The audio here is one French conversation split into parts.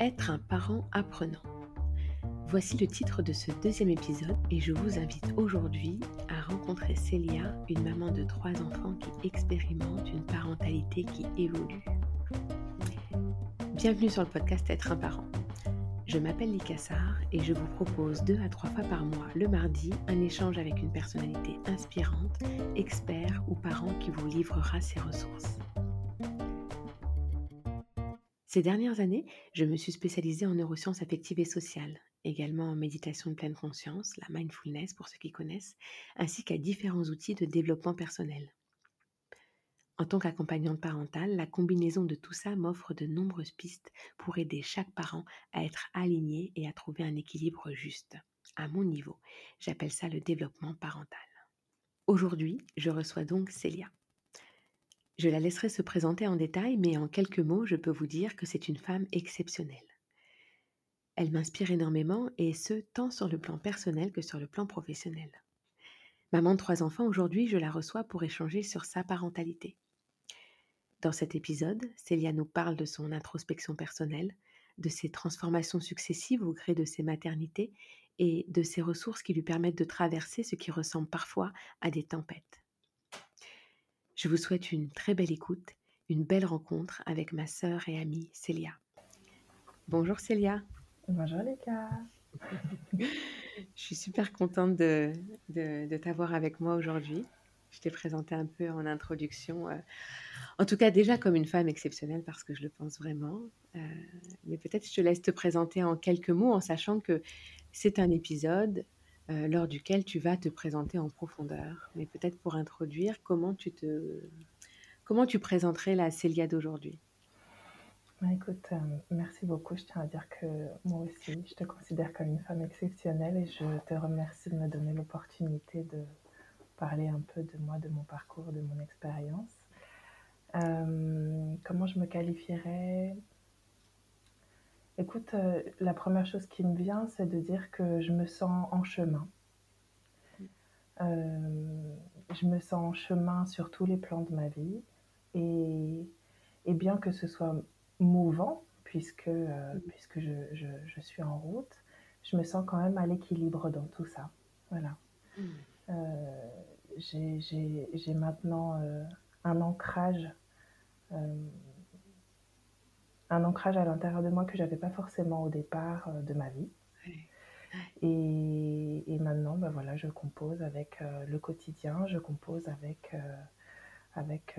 Être un parent apprenant. Voici le titre de ce deuxième épisode et je vous invite aujourd'hui à rencontrer Célia, une maman de trois enfants qui expérimente une parentalité qui évolue. Bienvenue sur le podcast Être un parent. Je m'appelle Licassar et je vous propose deux à trois fois par mois, le mardi, un échange avec une personnalité inspirante, expert ou parent qui vous livrera ses ressources. Ces dernières années, je me suis spécialisée en neurosciences affectives et sociales, également en méditation de pleine conscience, la mindfulness pour ceux qui connaissent, ainsi qu'à différents outils de développement personnel. En tant qu'accompagnante parentale, la combinaison de tout ça m'offre de nombreuses pistes pour aider chaque parent à être aligné et à trouver un équilibre juste. À mon niveau, j'appelle ça le développement parental. Aujourd'hui, je reçois donc Célia. Je la laisserai se présenter en détail, mais en quelques mots, je peux vous dire que c'est une femme exceptionnelle. Elle m'inspire énormément, et ce, tant sur le plan personnel que sur le plan professionnel. Maman de trois enfants, aujourd'hui, je la reçois pour échanger sur sa parentalité. Dans cet épisode, Célia nous parle de son introspection personnelle, de ses transformations successives au gré de ses maternités et de ses ressources qui lui permettent de traverser ce qui ressemble parfois à des tempêtes. Je vous souhaite une très belle écoute, une belle rencontre avec ma sœur et amie Célia. Bonjour Célia. Bonjour Léka. Je suis super contente de, de, t'avoir avec moi aujourd'hui. Je t'ai présenté un peu en introduction, euh, en tout cas déjà comme une femme exceptionnelle parce que je le pense vraiment. Euh, mais peut-être je te laisse te présenter en quelques mots en sachant que c'est un épisode euh, lors duquel tu vas te présenter en profondeur. Mais peut-être pour introduire, comment tu te présenterais la Célia d'aujourd'hui? Bah, Écoute, euh, merci beaucoup. Je tiens à dire que moi aussi, je te considère comme une femme exceptionnelle et je te remercie de me donner l'opportunité de parler un peu de moi, de mon parcours, de mon expérience. Euh, comment je me qualifierais? Écoute, euh, la première chose qui me vient, c'est de dire que je me sens en chemin. Euh, je me sens en chemin sur tous les plans de ma vie. Et, bien que ce soit mouvant, puisque, euh, puisque je, suis en route, je me sens quand même à l'équilibre dans tout ça. Voilà. Hmm. J'ai maintenant un ancrage un ancrage à l'intérieur de moi que j'avais pas forcément au départ euh, de ma vie. Et, et, maintenant, ben voilà, je compose avec euh, le quotidien, je compose avec, euh, avec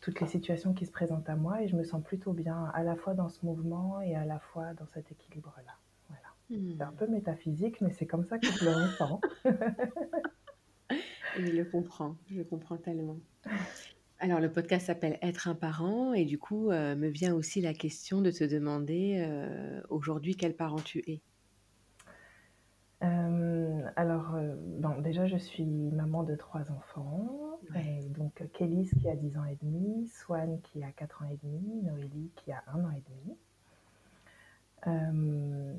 toutes les situations qui se présentent à moi et je me sens plutôt bien à la fois dans ce mouvement et à la fois dans cet équilibre-là. Voilà. C'est un hmm. peu métaphysique, mais c'est comme ça que je le ressens. je le comprends, je le comprends tellement. Alors, le podcast s'appelle Être un parent et du coup, euh, me vient aussi la question de te demander euh, aujourd'hui quel parent tu es? Euh, alors, bon, déjà, je suis maman de trois enfants. donc, Kélis qui a 10 ans et demi, Swan qui a 4 ans et demi, Noélie qui a 1 an et demi.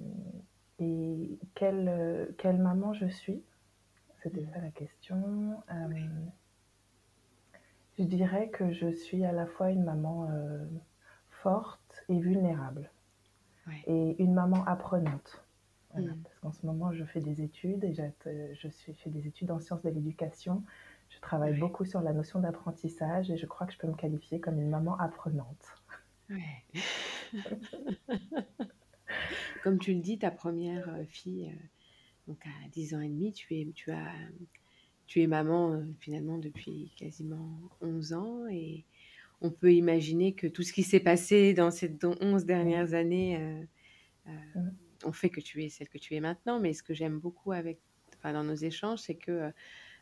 et quelle, quelle maman je suis? C'était ça la question. Je dirais que je suis à la fois une maman euh, forte et vulnérable. Et une maman apprenante. Mm. Parce qu'en ce moment, je fais des études et je suis, fais des études en sciences de l'éducation. Je travaille beaucoup sur la notion d'apprentissage et je crois que je peux me qualifier comme une maman apprenante. comme tu le dis, ta première euh, fille, euh, donc à 10 ans et demi, tu, es, tu as tu es maman euh, finalement depuis quasiment 11 ans et on peut imaginer que tout ce qui s'est passé dans ces 11 dernières années euh, euh, ont fait que tu es celle que tu es maintenant. Mais ce que j'aime beaucoup avec, enfin, dans nos échanges, c'est que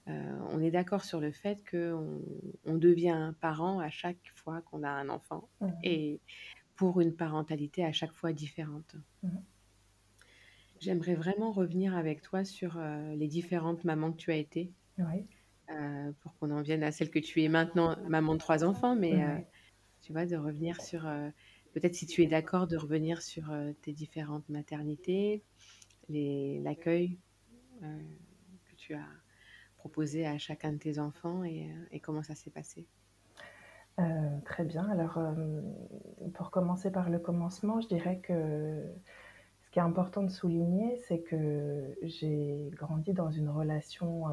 on est d'accord sur le fait qu'on on devient parent à chaque fois qu'on a un enfant et pour une parentalité à chaque fois différente. J'aimerais vraiment revenir avec toi sur les différentes mamans que tu as été oui. Euh, pour qu'on en vienne à celle que tu es maintenant, maman de trois enfants, mais euh, tu vois, de revenir sur, euh, peut-être si tu es d'accord, de revenir sur tes différentes maternités, l'accueil que tu as proposé à chacun de tes enfants et, comment ça s'est passé? Très bien. Alors, pour commencer par le commencement, je dirais que ce qui est important de souligner, c'est que j'ai grandi dans une relation,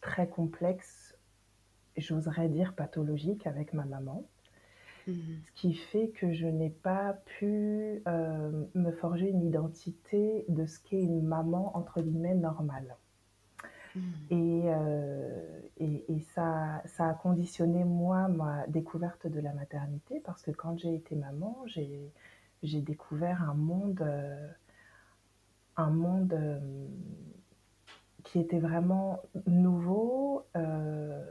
très complexe, j'oserais dire pathologique avec ma maman. Mmh mh. Ce qui fait que je n'ai pas pu, heu, me forger une identité de ce qu'est une maman entre guillemets «normale». Mmh. Et heu et et ça ça a conditionné moi, ma découverte de la maternité parce que quand j'ai été maman, j'ai j'ai découvert un monde, heu un monde, qui était vraiment nouveau, heu,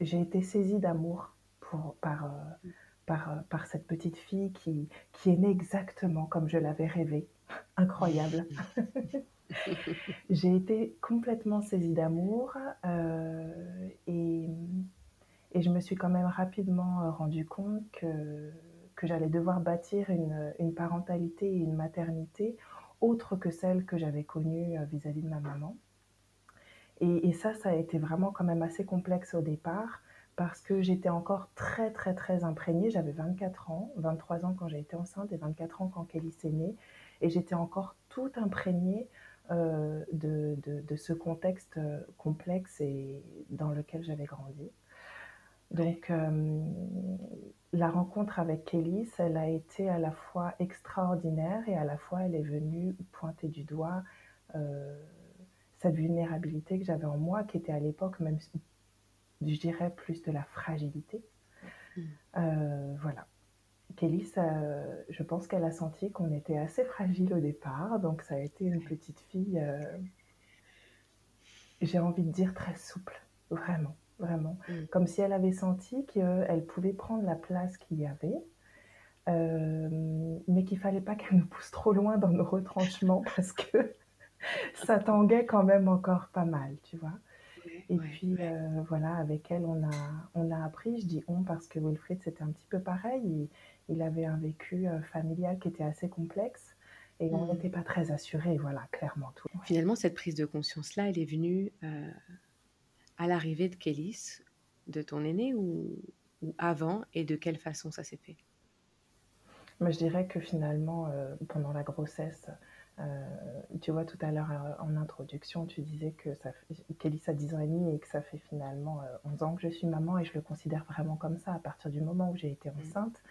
j'ai été saisie d'amour pour par, heu, Mmh. par, heu, par cette petite fille qui qui est née exactement comme je l'avais rêvé. Incroyable. J'ai été complètement saisie d'amour, et et je me suis quand même rapidement, heu, rendue compte que que j'allais devoir bâtir une, une parentalité et une maternité autre que celle que j'avais connue, heu, vis-à-vis de ma maman. Et ça, ça a été vraiment quand même assez complexe au départ parce que j'étais encore très, très, très imprégnée. J'avais 24 ans, 23 ans quand j'ai été enceinte et 24 ans quand Kélis est née et j'étais encore toute imprégnée, heu, de de ce contexte, heu, complexe et dans lequel j'avais grandi. Donc la rencontre avec Kélis, elle a été à la fois extraordinaire et à la fois elle est venue pointer du doigt, cette vulnérabilité que j'avais en moi, qui était à l'époque même je dirais plus de la fragilité. Mmh. Voilà. Kélis, je pense qu'elle a senti qu'on était assez fragiles au départ, donc ça a été une petite fille, j'ai envie de dire très souple, vraiment, vraiment. Mmh. Comme si elle avait senti qu'elle pouvait prendre la place qu'il y avait, hem, mais qu'il fallait pas qu'elle nous pousse trop loin dans nos retranchements parce que ça tanguait quand même encore pas mal, tu vois? Ouais, Et ouais, puis, ouais. heu, voilà, avec elle, on a on a appris, je dis «on» parce que Wilfried, c'était un petit peu pareil, il il avait un vécu, heu, familial qui était assez complexe et on Mmh. n'était pas très assurés, voilà, clairement tout. Finalement, cette prise de conscience-là, elle est venue, à l'arrivée de Kélis, de ton aîné ou ou avant et de quelle façon ça s'est fait? Mais je dirais que finalement, heu, pendant la grossesse, heu, tu vois, tout à l'heure, heu, en introduction, tu disais que ça Kélis a 10 ans et demi et que ça fait finalement, heu, 11 ans que je suis maman et je le considère vraiment comme ça. À partir du moment où j'ai été Mmh. enceinte,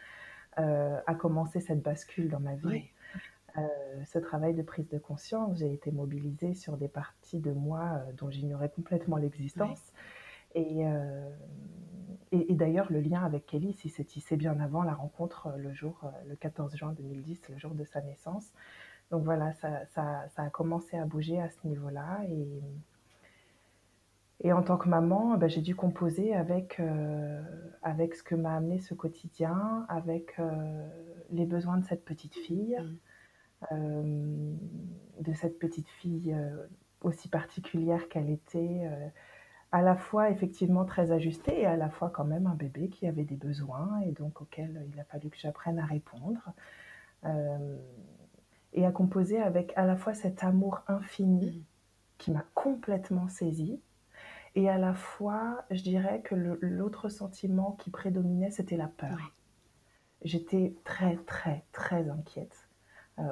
a commencé cette bascule dans ma vie. Heu, ce travail de prise de conscience, j'ai été mobilisée sur des parties de moi, heu, dont j'ignorais complètement Ouais. l'existence et hem et et d'ailleurs le lien avec il s'est tissé bien avant la rencontre, le jour, le 14 juin 2010, le jour de sa naissance. Donc voilà, ça ça ça a commencé à bouger à ce niveau-là et et en tant que maman, bah, j'ai dû composer avec, avec ce que m'a amené ce quotidien, avec, les besoins de cette petite fille, Mmh. Hem, de cette petite fille, heu, aussi particulière qu'elle était, heu, à la fois effectivement très ajustée et à la fois quand même un bébé qui avait des besoins et donc auxquels il a fallu que j'apprenne à répondre. Et à composer avec à la fois cet amour infini Mmh. qui m'a complètement saisie et à la fois, je dirais que l'autre sentiment qui prédominait, c'était la Ouais. peur. J'étais très, très, très inquiète,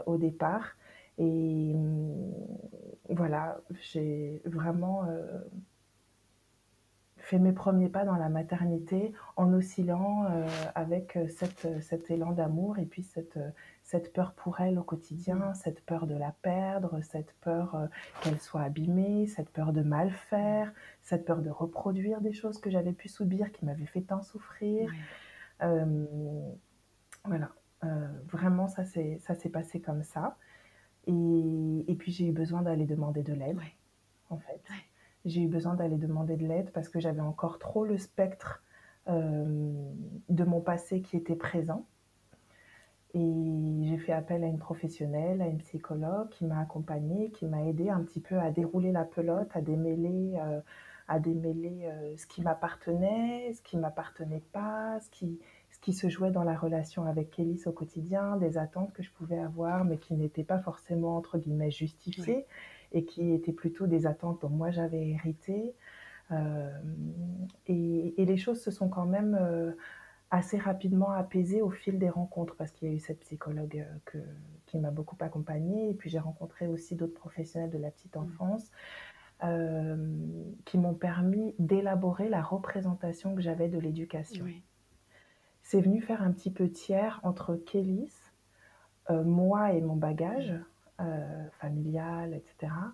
au départ et mmh, voilà, j'ai vraiment, heu fait mes 1ers pas dans la maternité en oscillant, heu, avec, heu, cet, élan d'amour et puis cette, cette peur pour elle au Mmh. quotidien, cette peur de la perdre, cette peur, qu'elle soit abîmée, cette peur de mal Mmh. faire, cette peur de reproduire des choses que j'avais pu subir qui m'avaient fait tant souffrir. Voilà, vraiment ça s'est passé comme ça et et puis j'ai eu besoin d'aller demander de l'aide, Ouais. en fait. Ouais. J'ai eu besoin d'aller demander de l'aide parce que j'avais encore trop le spectre, hem, de mon passé qui était présent et j'ai fait appel à une professionnelle, à une psychologue qui m'a accompagnée, qui m'a aidée un petit peu à dérouler la pelote, à démêler, heu, à démêler, heu, ce qui m'appartenait, ce qui m'appartenait pas, ce qui ce qui se jouait dans la relation avec Kélis au quotidien, des attentes que je pouvais avoir, mais qui n'étaient pas forcément entre guillemets. «justifiées» et qui étaient plutôt des attentes dont moi j'avais hérité. et et les choses se sont quand même, heu, assez rapidement apaisées au fil des rencontres parce qu'il y a eu cette psychologue, que qui m'a beaucoup accompagnée et puis j'ai rencontré aussi d'autres professionnels de la petite Mmh. enfance, qui m'ont permis d'élaborer la représentation que j'avais de l'éducation. Oui. C'est venu faire un petit peu tiers entre Kélis, heu, moi et mon bagage, heu, familial et cetera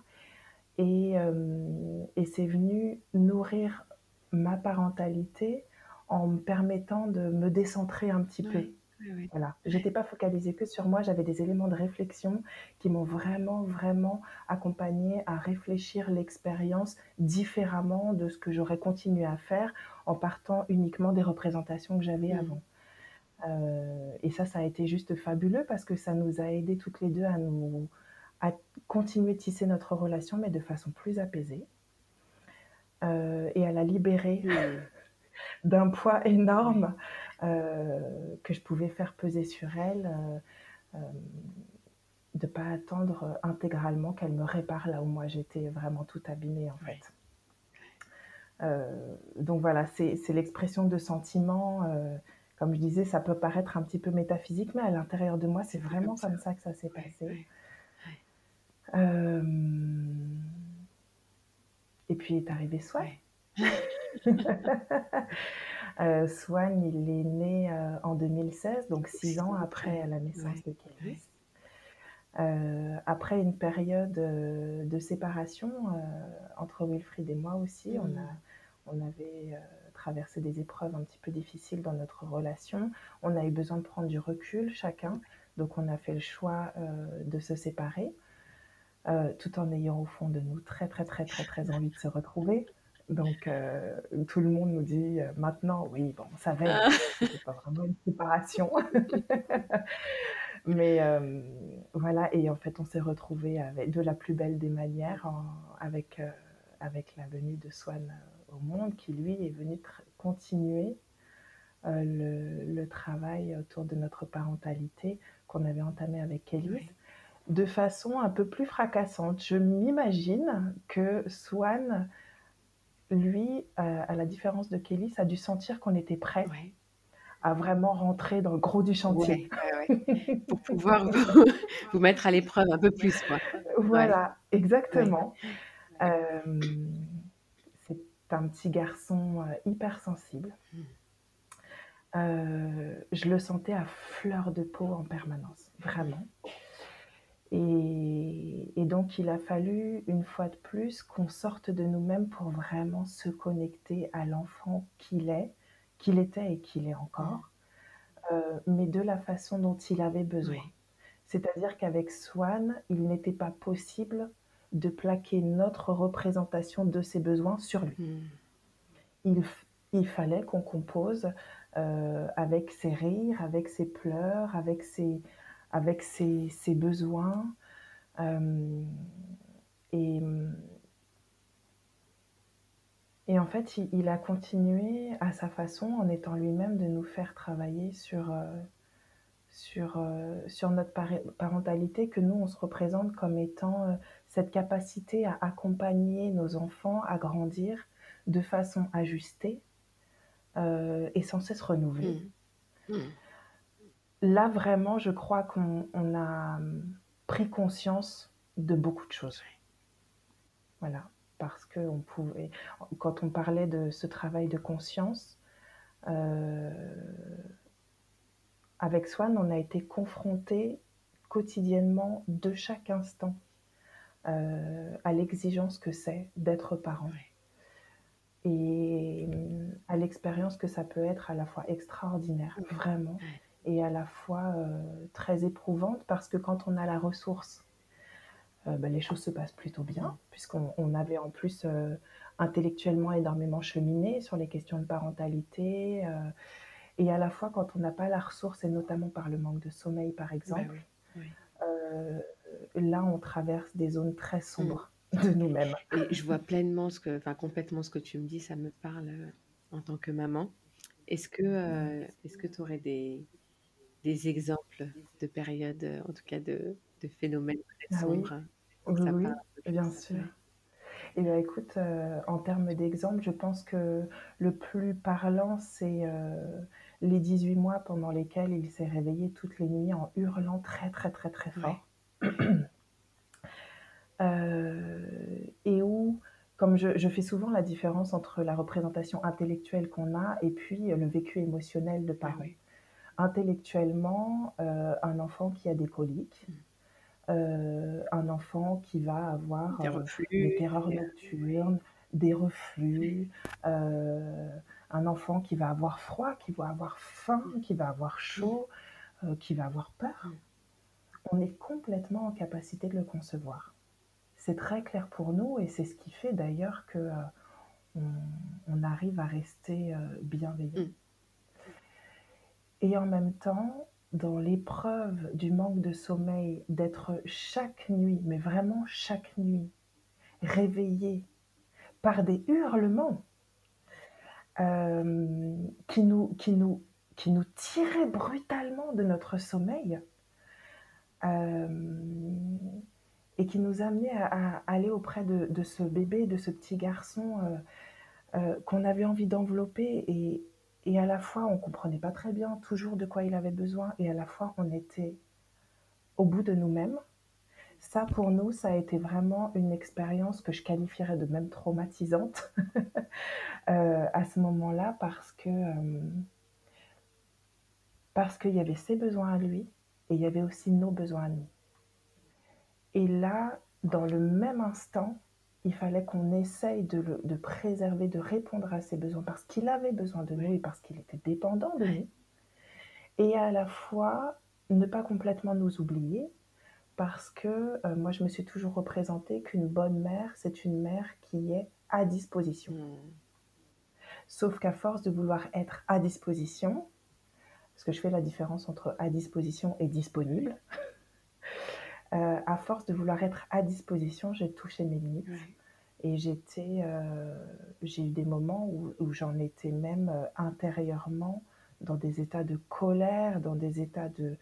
et hem et c'est venu nourrir ma parentalité en me permettant de me décentrer un petit peu. Ouais. Voilà, j'étais pas focalisée que sur moi, j'avais des éléments de réflexion qui m'ont vraiment, vraiment accompagnée à réfléchir l'expérience différemment de ce que j'aurais continué à faire en partant uniquement des représentations que j'avais Mmh. avant. Heu et ça, ça a été juste fabuleux parce que ça nous a aidées toutes les 2 à nous à continuer de tisser notre relation, mais de façon plus apaisée heu et à la libérer Mmh. d'un poids énorme, que je pouvais faire peser sur elle, heu, hem, de pas attendre, intégralement qu'elle me répare là où moi j'étais vraiment toute abîmée, en fait. Donc voilà, c'est l'expression de sentiments, comme je disais, ça peut paraître un petit peu métaphysique, mais à l'intérieur de moi, c'est vraiment comme ça que ça s'est passé. et puis est arrivé Swan. Heu, Swan, il est né, heu, en 2016, donc Donc 6 6 ans après la naissance Ouais, de Kélis. ouais. Heu, après une période, heu, de séparation, entre Wilfried et moi aussi, on a Mmh. on avait, traversé des épreuves un petit peu difficiles dans notre relation. On a eu besoin de prendre du recul chacun, donc on a fait le choix, de se séparer, tout en ayant au fond de nous très, très, très, très, très envie de se retrouver. Donc heu, tout le monde nous dit, heu, maintenant: «Oui, bon, on savait, hein, Ah! c'était pas vraiment une séparation». Mais hem, voilà et en fait, on s'est retrouvés avec de la plus belle des manières en avec, avec la venue de Swan, au monde qui lui est venu continuer, le le travail autour de notre parentalité qu'on avait entamé avec Ouais. de façon un peu plus fracassante. Je m'imagine que Swan, lui, heu, à la différence de Kélis, a dû sentir qu'on était prêts Ouais. à vraiment rentrer dans le gros du chantier. Ouais, ouais, ouais. Pour pouvoir vous vous mettre à l'épreuve un peu plus, quoi. Voilà, exactement. Hem, c'est un petit garçon, heu, hypersensible. Mmh. Heu, je le sentais à fleur de peau en permanence, vraiment et et donc il a fallu, une fois de plus, qu'on sorte de nous-mêmes pour vraiment se connecter à l'enfant qu'il est, qu'il était et qu'il est encore, heu, mais de la façon dont il avait besoin. Ouais. C'est-à-dire qu'avec Swan, il n'était pas possible de plaquer notre représentation de ses besoins sur lui. Mmh. Il fallait qu'on compose, heu, avec ses rires, avec ses pleurs, avec ses avec ses besoins, hem et et en fait, il a continué à sa façon, en étant lui-même, de nous faire travailler sur, heu, sur, heu, sur notre parentalité que nous, on se représente comme étant, cette capacité à accompagner nos enfants à grandir de façon ajustée, et sans cesse renouvelée. Mmh. Mmh. Là, vraiment, je crois qu'on on a, mmh, pris conscience de beaucoup de choses. Voilà, parce pouvait quand on parlait de ce travail de conscience, heu, avec Swan, on a été confrontés quotidiennement, de chaque instant, heu, à l'exigence que c'est d'être parent. Et mmh, à l'expérience que ça peut être à la fois extraordinaire, vraiment. Et à la fois, heu, très éprouvante parce que quand on a la ressource, heu, bah, les choses se passent plutôt bien puisqu'on on avait en plus, heu, intellectuellement énormément cheminé sur les questions de parentalité, et à la fois quand on n'a pas la ressource et notamment par le manque de sommeil, par Bah, exemple, oui. Oui. heu, là, on traverse des zones très Mmh. sombres de nous-mêmes. Et je vois pleinement ce que enfin, complètement ce que tu me dis, ça me parle, en tant que maman. Est-ce que, heu, est-ce que tu aurais des des exemples de périodes, heu, en tout cas de de phénomènes très Ah oui, sombres, oui, peu bien sûr. Et bah, écoute, heu, en termes d'exemple, je pense que le plus parlant, c'est, heu, les 18 mois pendant lesquels il s'est réveillé toutes les nuits en hurlant très, très, très, très Ouais. fort. Heu et où, comme je je fais souvent la différence entre la représentation intellectuelle qu'on a et puis, le vécu émotionnel de Ouais, parents. ouais. Intellectuellement, heu, un enfant qui a des coliques, Mmh. heu, un enfant qui va avoir, Des des reflux, terreurs des nocturnes, des reflux, un enfant qui va avoir froid, qui va avoir faim, Mmh. qui va avoir Mmh. chaud, qui va avoir peur. Mmh. On est complètement en capacité de le concevoir. C'est très clair pour nous et c'est ce qui fait d'ailleurs que, heu, on on arrive à rester, heu, bienveillant. Mmh. Et en même temps, dans l'épreuve du manque de sommeil, d'être chaque nuit, mais vraiment chaque nuit, réveillé par des hurlements, hem, qui nous qui tiraient brutalement de notre sommeil, hem et qui nous amenaient à aller auprès de ce bébé, de ce petit garçon, heu, qu'on avait envie d'envelopper et et à la fois, on comprenait pas très bien toujours de quoi il avait besoin et à la fois, on était au bout de nous-mêmes. Ça, pour nous, ça a été vraiment une expérience que je qualifierais de même traumatisante, heu, à ce moment-là parce que, hem parce qu'il y avait ses besoins à lui et il y avait aussi nos besoins à nous. Et là, dans le même instant, il fallait qu'on essaye de le de préserver, de répondre à ses besoins parce qu'il avait besoin de nous et parce qu'il était dépendant de nous et à la fois, ne pas complètement nous oublier parce que, heu, moi, je me suis toujours représentée qu'une bonne mère, c'est une mère qui est à disposition. Mmh. Sauf qu'à force de vouloir être à disposition, parce que je fais la différence entre à disposition et disponible, heu, à force de vouloir être à disposition, j'ai touché mes limites Ouais. et j'étais, heu, j'ai eu des moments où où j'en étais même, heu, intérieurement dans des états de colère, dans des états de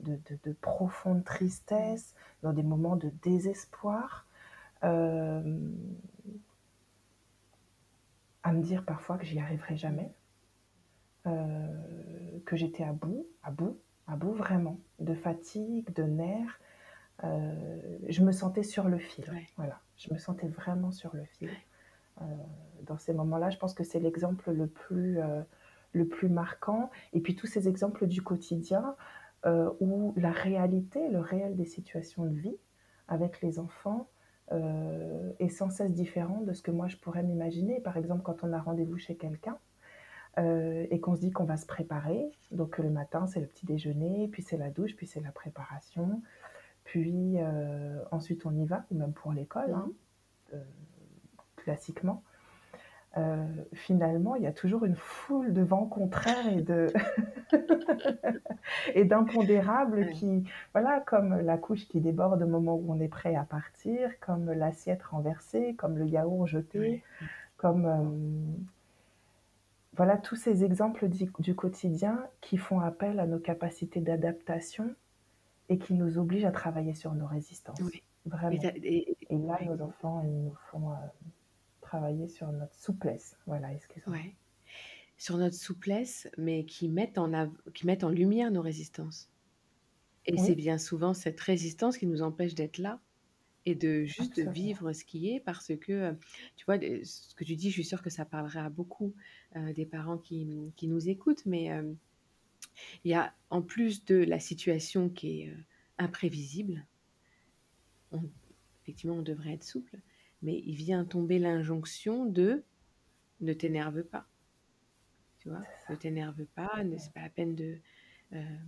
de de de profonde tristesse, dans des moments de désespoir, à me dire parfois que j'y arriverai jamais, que j'étais à bout, à bout, à bout vraiment, de fatigue, de nerfs, heu, je me sentais sur le fil, Ouais. voilà. Je me sentais vraiment sur le fil, Ouais. heu, dans ces moments-là, je pense que c'est l'exemple le plus, heu, le plus marquant et puis tous ces exemples du quotidien, où la réalité, le réel des situations de vie avec les enfants, est sans cesse différent de ce que moi je pourrais m'imaginer. Par exemple, quand on a rendez-vous chez quelqu'un, et qu'on se dit qu'on va se préparer, donc le matin, c'est le petit déjeuner, puis c'est la douche, puis c'est la préparation, puis, heu, ensuite on y va, ou même pour l'école, hein, mh. heu, classiquement. Heu, finalement, il y a toujours une foule de vents contraires et de et d'impondérables qui voilà, comme la couche qui déborde au moment où on est prêt à partir, comme l'assiette renversée, comme le yaourt jeté, comme, voilà, tous ces exemples du du quotidien qui font appel à nos capacités d'adaptation et qui nous obligent à travailler sur nos résistances, Oui. Vraiment. et là, nos enfants, ils nous font, heu, travailler sur notre souplesse. Voilà, excuse-moi. Ouais. Sur notre souplesse, mais qui mettent en av qui mettent en lumière nos résistances. Et c'est bien souvent cette résistance qui nous empêche d'être là et de juste absolument. vivre ce qui est parce que, heu, tu vois, ce que tu dis, je suis sûre que ça parlerait à beaucoup, heu, des parents qui, qui nous écoutent, mais, il y a en plus de la situation qui est, heu, imprévisible, on effectivement, on devrait être souple, mais il vient tomber l'injonction de: «Ne t'énerve pas». Tu vois? Ne t'énerve pas, ne c'est pas la peine de, hem,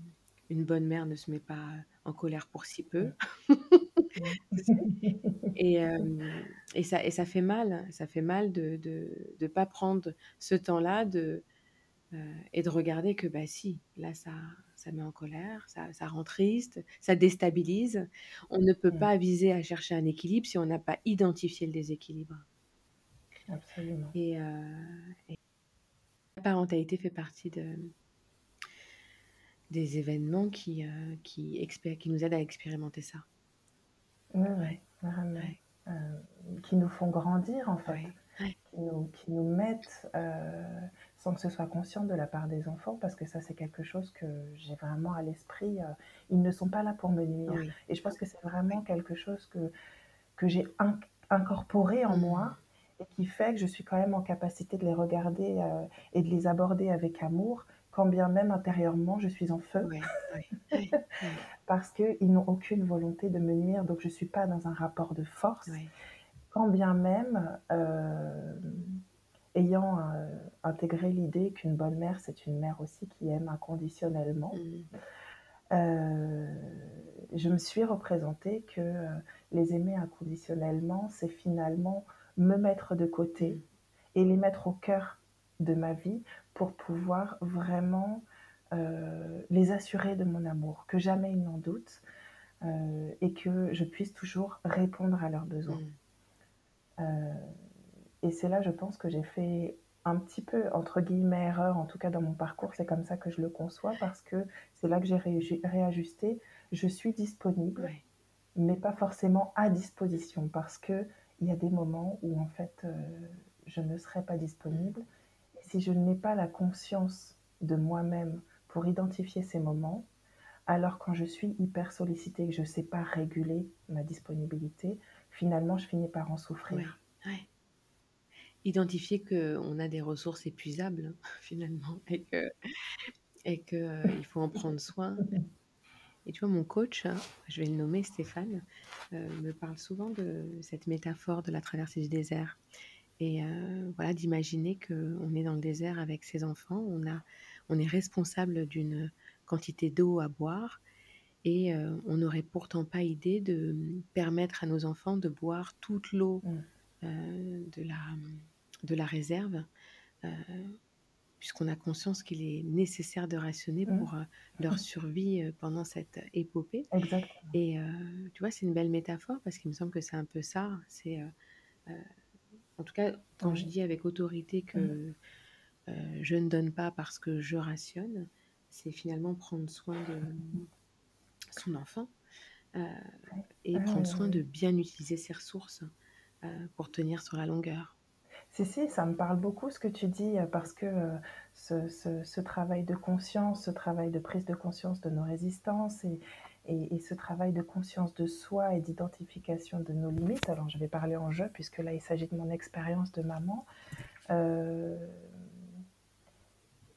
une bonne mère ne se met pas, en colère pour si peu. Et hem et ça et ça fait mal, ça fait mal de de de pas prendre ce temps-là de, heu et de regarder que, bah, si, là ça ça met en colère, ça ça rend triste, ça déstabilise. On ne peut Mmh, pas viser à chercher un équilibre si on n'a pas identifié le déséquilibre absolument. et et la parentalité fait partie de des événements qui, heu, qui qui nous aident à expérimenter ça. Ouais, Ouais, ouais, ouais. qui nous font grandir en fait, Qui, nous, qui, nous, mettent, sans que ce soit conscient de la part des enfants, parce que ça c'est quelque chose que j'ai vraiment à l'esprit, ils ne sont pas là pour me nuire. Et je pense que c'est vraiment quelque chose que, que j'ai incorporé en mmh. moi et qui fait que je suis quand même en capacité de les regarder et de les aborder avec amour, quand bien même intérieurement je suis en feu, parce qu'ils n'ont aucune volonté de me nuire, donc je ne suis pas dans un rapport de force, quand bien même, euh, ayant euh, intégré l'idée qu'une bonne mère, c'est une mère aussi qui aime inconditionnellement, mmh. euh, je me suis représenté que les aimer inconditionnellement, c'est finalement me mettre de côté mmh. et les mettre au cœur de ma vie pour pouvoir vraiment euh, les assurer de mon amour, que jamais ils n'en doutent euh, et que je puisse toujours répondre à leurs besoins. Mm. Euh, et c'est là, je pense, que j'ai fait un petit peu, entre guillemets, erreur, en tout cas dans mon parcours, c'est comme ça que je le conçois, parce que c'est là que j'ai réajusté. Je suis disponible, mais pas forcément à disposition, parce qu'il y a des moments où, en fait, je ne serai pas disponible si je n'ai pas la conscience de moi-même pour identifier ces moments, alors quand je suis hyper sollicitée et que je ne sais pas réguler ma disponibilité, finalement, je finis par en souffrir. Identifier qu'on a des ressources épuisables, finalement, et qu'il et que, euh, faut en prendre soin. Et tu vois, mon coach, hein, je vais le nommer Stéphane, euh, me parle souvent de cette métaphore de la traversée du désert. Et voilà, d'imaginer qu'on est dans le désert avec ses enfants, on, a, on est responsable d'une quantité d'eau à boire et on n'aurait pourtant pas idée de permettre à nos enfants de boire toute l'eau mmh. De, la, de la réserve, puisqu'on a conscience qu'il est nécessaire de rationner mmh. pour leur survie pendant cette épopée. Et tu vois, c'est une belle métaphore parce qu'il me semble que c'est un peu ça. C'est en tout cas, quand je dis avec autorité que mmh. euh, je ne donne pas parce que je rationne, c'est finalement prendre soin de son enfant euh, et prendre soin de bien utiliser ses ressources euh, pour tenir sur la longueur. Si, si, ça me parle beaucoup ce que tu dis, parce que ce, ce, travail de conscience, ce travail de prise de conscience de nos résistances et, et, ce travail de conscience de soi et d'identification de nos limites, alors je vais parler en jeu puisque là il s'agit de mon expérience de maman, euh,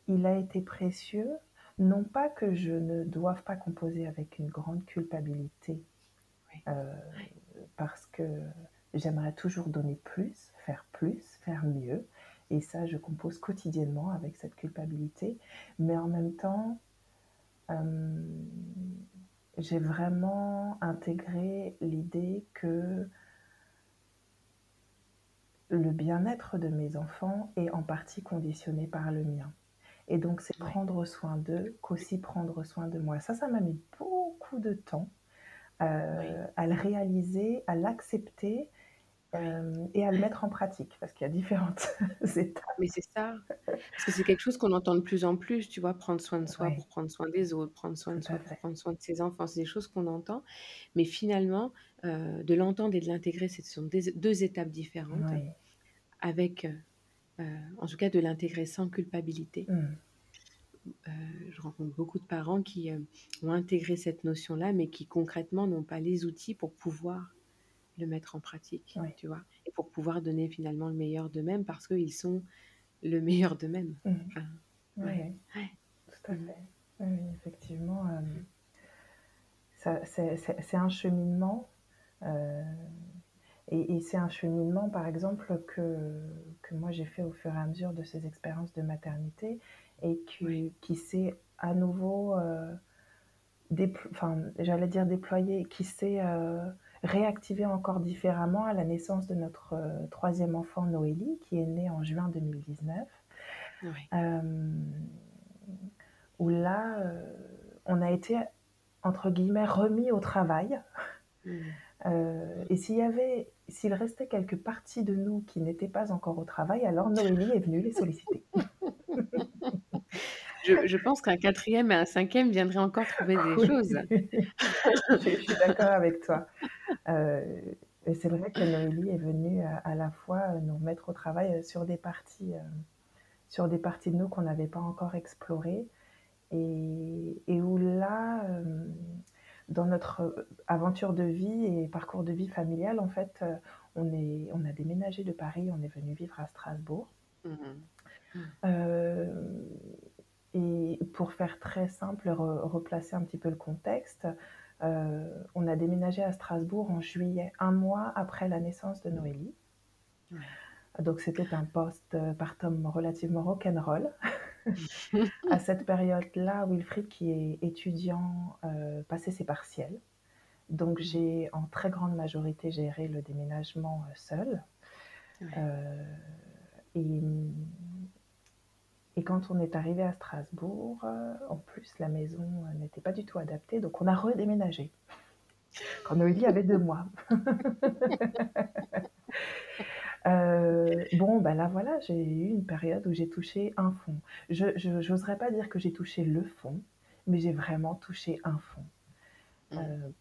il a été précieux, non pas que je ne doive pas composer avec une grande culpabilité, euh, parce que j'aimerais toujours donner plus, faire plus, faire mieux, et ça je compose quotidiennement avec cette culpabilité, mais en même temps, euh, j'ai vraiment intégré l'idée que le bien-être de mes enfants est en partie conditionné par le mien. Et donc, c'est prendre soin d'eux qu'aussi prendre soin de moi. Ça, ça m'a mis beaucoup de temps euh, à le réaliser, à l'accepter euh, et à le mettre en pratique, parce qu'il y a différentes étapes. Mais c'est ça, parce que c'est quelque chose qu'on entend de plus en plus, tu vois, prendre soin de soi pour prendre soin des autres, prendre soin de soi pour prendre soin de ses enfants, c'est des choses qu'on entend, mais finalement, euh, de l'entendre et de l'intégrer, ce sont deux étapes différentes, avec, euh, en tout cas, de l'intégrer sans culpabilité. Mmh. je rencontre beaucoup de parents qui ont intégré cette notion-là, mais qui concrètement n'ont pas les outils pour pouvoir le mettre en pratique, tu vois, et pour pouvoir donner finalement le meilleur d'eux-mêmes parce qu'ils sont le meilleur d'eux-mêmes. Mmh. oui, tout à mmh. fait. Oui, effectivement, euh, c'est un cheminement. Euh, et, c'est un cheminement, par exemple, que, que moi j'ai fait au fur et à mesure de ces expériences de maternité et qui, qui s'est à nouveau, euh, enfin, j'allais dire déployé, qui s'est réactivé encore différemment à la naissance de notre euh, troisième enfant, Noélie, qui est née en juin 2019. Euh, où là, euh, on a été, entre guillemets, remis au travail. Mm. et s'il y avait, s'il restait quelques parties de nous qui n'étaient pas encore au travail, alors Noélie est venue les solliciter. Je, pense qu'un quatrième et un cinquième viendraient encore trouver des choses. je, suis d'accord avec toi. Euh, Et c'est vrai que Noélie est venue, à à la fois, nous mettre au travail, sur des parties, sur des parties de nous qu'on n'avait pas encore explorées et et où là, dans notre, aventure de vie et parcours de vie familial, en fait, on est on a déménagé de Paris, on est venu vivre à Strasbourg. Mmh mh. Mmh. Hem et pour faire très simple, re replacer un petit peu le contexte, heu, on a déménagé à Strasbourg en juillet, un mois après la naissance de Noélie. Ouais. Donc c'était un post-partum relativement rock'n'roll. À cette période-là, Wilfried, qui est étudiant, heu, passait ses partiels. Donc Mmh. j'ai, en très grande majorité, géré le déménagement. Ouais. Heu et mmh et quand on est arrivés à Strasbourg, heu, en plus la maison, heu, n'était pas du tout adaptée, donc on a redéménagé. Quand Noélie avait 2 mois. Heu, bon, bah, là, voilà, j'ai eu une période où j'ai touché un fond. Je j'oserais pas dire que j'ai touché le fond, mais j'ai vraiment touché un fond. Mmh.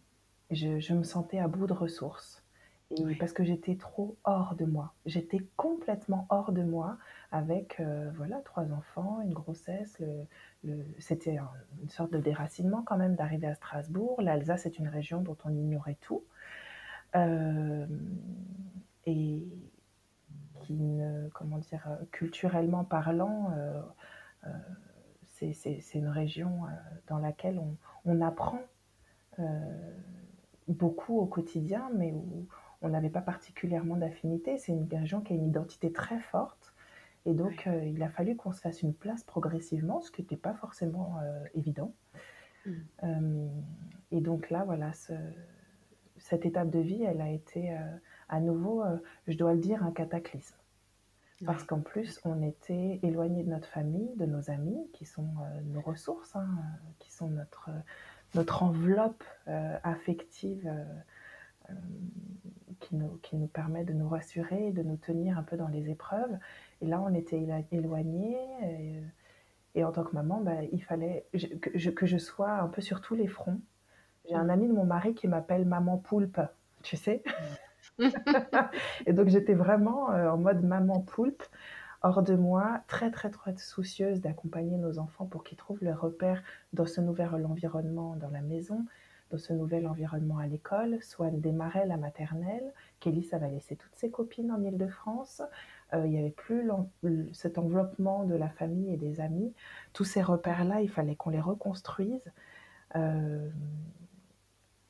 Je je me sentais à bout de ressources et parce que j'étais trop hors de moi. J'étais complètement hors de moi avec, heu, voilà, 3 enfants, une grossesse, c'était un une sorte de déracinement quand même d'arriver à Strasbourg. L'Alsace est une région dont on ignorait tout. Hem et qui ne comment dire? Heu, culturellement parlant, c'est une région, dans laquelle on on apprend, beaucoup au quotidien, mais où on n'avait pas particulièrement d'affinité. C'est une région qui a une identité très forte et donc Ouais. heu, il a fallu qu'on se fasse une place progressivement, ce qui était pas forcément, heu, évident. Mmh. Hem et donc là, voilà, ce cette étape de vie, elle a été, heu, à nouveau, heu, je dois le dire, un cataclysme. Parce Ouais. qu'en plus, on était éloignés de notre famille, de nos amis qui sont, heu, nos ressources, hein, heu, qui sont notre, heu, notre enveloppe, heu, affective, heu, hem, qui nous qui nous permet de nous rassurer, de nous tenir un peu dans les épreuves et là, on était éloignés et heu et en tant que maman, bah, il fallait je que je que je sois un peu sur tous les fronts. J'ai un Mmh. ami de mon mari qui m'appelle maman poulpe, tu sais? Mmh. Et donc j'étais vraiment, heu, en mode maman poulpe, hors de moi, très, très, très soucieuse d'accompagner nos enfants pour qu'ils trouvent leurs repères dans ce nouvel environnement dans la maison, dans ce nouvel environnement à l'école. Swan démarrait la maternelle, Kelly, ça va laisser toutes ses copines en Île-de-France. Heu, il y avait plus cet enveloppement de la famille et des amis. Tous ces repères-là, il fallait qu'on les reconstruise. Hem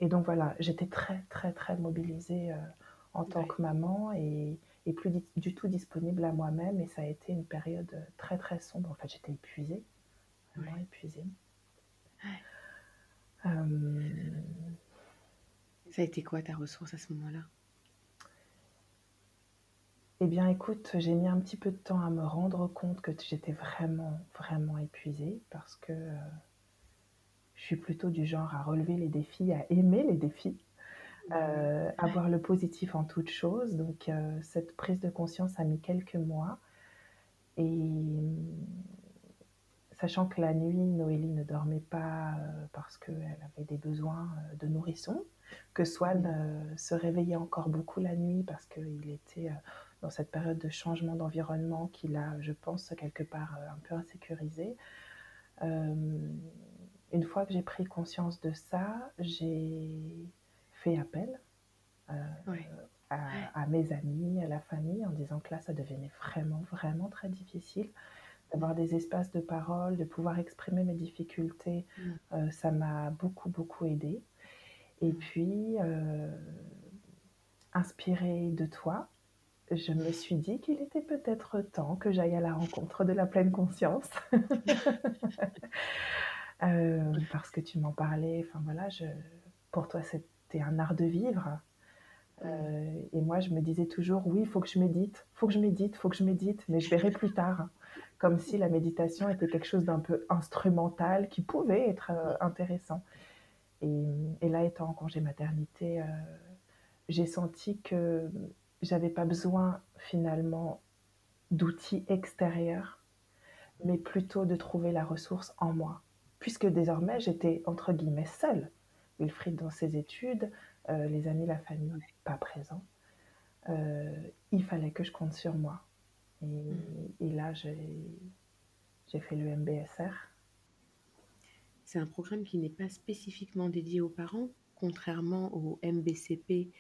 et donc voilà, j'étais très, très, très mobilisée, heu, en tant Ouais. que maman et et plus du tout disponible à moi-même et ça a été une période, très, très sombre. En fait, j'étais épuisée, vraiment Ouais. épuisée. Ouais. Hem Ça a été quoi ta ressource à ce moment-là? Et bien, écoute, j'ai mis un petit peu de temps à me rendre compte que j'étais vraiment, vraiment épuisée parce que, heu je suis plutôt du genre à relever les défis, à aimer les défis, heu, à Ouais. voir le positif en toute chose. Donc heu, cette prise de conscience a mis quelques mois et sachant que la nuit, Noélie ne dormait pas, heu, parce qu'elle avait des besoins, heu, de nourrisson, que Swan, Mmh. heu, se réveillait encore beaucoup la nuit parce qu'il était, dans cette période de changement d'environnement qui l'a, je pense, quelque part, un peu insécurisé. Une fois que j'ai pris conscience de ça, j'ai fait appel, à à mes amis, à la famille, en disant que là, ça devenait vraiment, vraiment très difficile. D'avoir des espaces de parole, de pouvoir exprimer mes difficultés, Mmh. heu, ça m'a beaucoup, beaucoup aidée et Mmh. puis, heu, inspirée de toi, je me suis dit qu'il était peut-être temps que j'aille à la rencontre de la pleine conscience. Heu, parce que tu m'en parlais, enfin voilà, je pour toi, c'était un art de vivre, et moi, je me disais toujours: «Oui, il faut que je médite, faut que je médite, faut que je médite, mais je verrai plus tard». Comme si la méditation était quelque chose d'un peu instrumental qui pouvait être, heu, Mmh. intéressant et et là, étant en congé maternité, heu, j'ai senti que j'avais pas besoin finalement d'outils extérieurs, mais plutôt de trouver la ressource en moi. Puisque désormais, j'étais entre guillemets «seule». Wilfried dans ses études, les amis, la famille pas présents, il fallait que je compte sur moi. Et, là, j'ai fait le MBSR. C'est un programme qui n'est pas spécifiquement dédié aux parents, contrairement au MBCP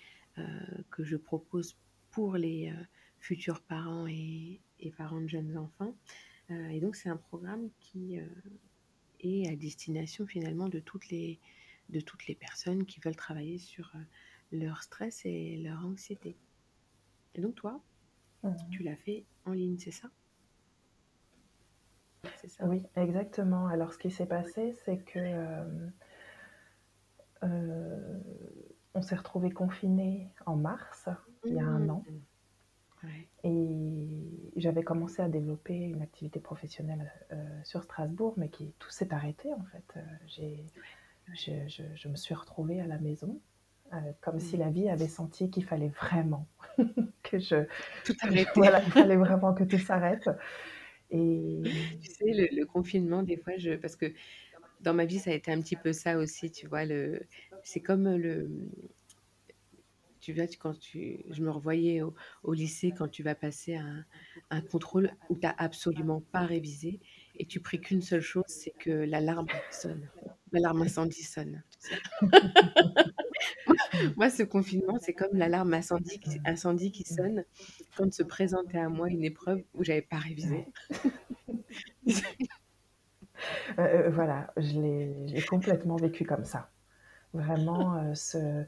que je propose pour les futurs parents et, parents de jeunes enfants. et donc, c'est un programme qui est à destination finalement de toutes les personnes qui veulent travailler sur leur stress et leur anxiété. Et donc, toi, mmh. tu l'as fait en ligne, c'est ça? Ça? Oui, exactement. Alors, ce qui s'est passé, c'est que euh, euh, on s'est retrouvés confinés en mars, il y a un an. Et j'avais commencé à développer une activité professionnelle euh, sur Strasbourg, mais qui tout s'est arrêté en fait. J'ai, je, je, me suis retrouvée à la maison, comme si mmh. la vie avait senti qu'il fallait vraiment que je tout arrête. Voilà, il fallait vraiment que tout s'arrête. Et tu sais, le, confinement, des fois, je, parce que dans ma vie, ça a été un petit peu ça aussi, tu vois. Le, c'est comme le, tu vois, quand tu, je me revoyais au, au lycée quand tu vas passer un, un contrôle où tu n'as absolument pas révisé et tu pries qu'une seule chose, c'est que l'alarme sonne, l'alarme incendie sonne. moi, ce confinement, c'est comme l'alarme incendie, qui- incendie qui sonne quand se présentait à moi une épreuve où j'avais pas révisé. Euh, euh, voilà, je l'ai complètement vécu comme ça. Vraiment, euh, ce,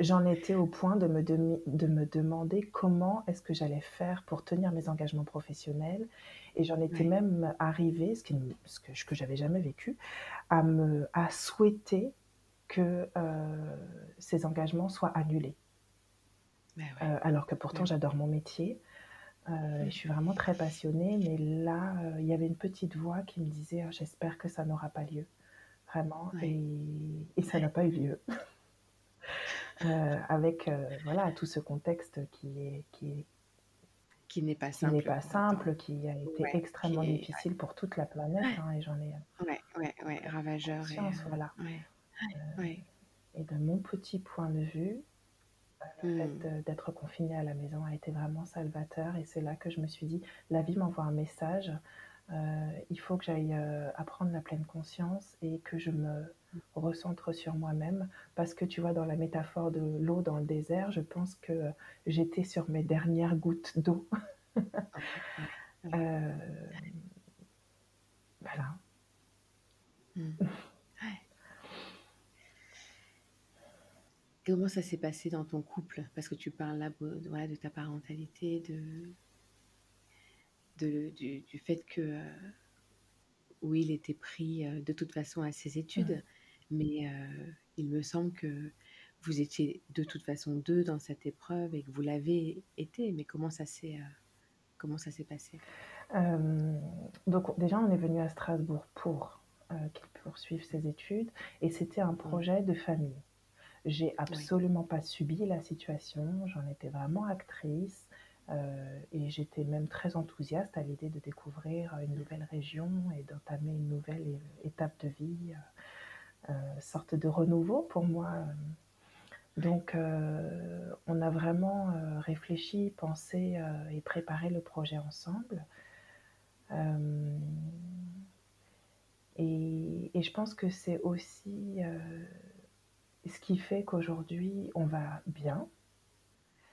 j'en étais au point de me, de me demander comment est-ce que j'allais faire pour tenir mes engagements professionnels. Et j'en étais même arrivée, ce, qui, ce que, que j'avais jamais vécu, à, me, à souhaiter que euh, ces engagements soient annulés. Ben euh, alors que pourtant, j'adore mon métier. Euh, je suis vraiment très passionnée, mais là, il y avait une petite voix qui me disait «Ah, J'espère que ça n'aura pas lieu. Vraiment. Et, et, ça n'a pas eu lieu. avec voilà, tout ce contexte qui est, qui est qui n'est pas simple. Qui n'est pas simple, qui a été extrêmement difficile pour toute la planète. Hein, et j'en ai. Ouais, ouais, ouais, ravageur. et, voilà. Euh, et de mon petit point de vue, le fait mmh. d'être confiné à la maison a été vraiment salvateur. Et c'est là que je me suis dit, la vie m'envoie un message. Euh, il faut que j'aille euh, apprendre la pleine conscience et que je me recentre sur moi-même. Parce que tu vois, dans la métaphore de l'eau dans le désert, je pense que j'étais sur mes dernières gouttes d'eau. voilà. Mmh. Comment ça s'est passé dans ton couple? Parce que tu parles là voilà, de ta parentalité, de, de du, du, fait que euh, oui, il était pris euh, de toute façon à ses études, mais euh, il me semble que vous étiez de toute façon deux dans cette épreuve et que vous l'avez été. Mais comment ça s'est comment ça s'est passé? Donc déjà, on est venu à Strasbourg pour qu'il poursuive ses études et c'était un projet de famille. J'ai absolument pas subi la situation, j'en étais vraiment actrice euh, et j'étais même très enthousiaste à l'idée de découvrir une nouvelle région et d'entamer une nouvelle étape de vie, euh, euh, sorte de renouveau pour moi. Donc on a vraiment réfléchi, pensé et préparé le projet ensemble. Et, et, je pense que c'est aussi ce qui fait qu'aujourd'hui on va bien,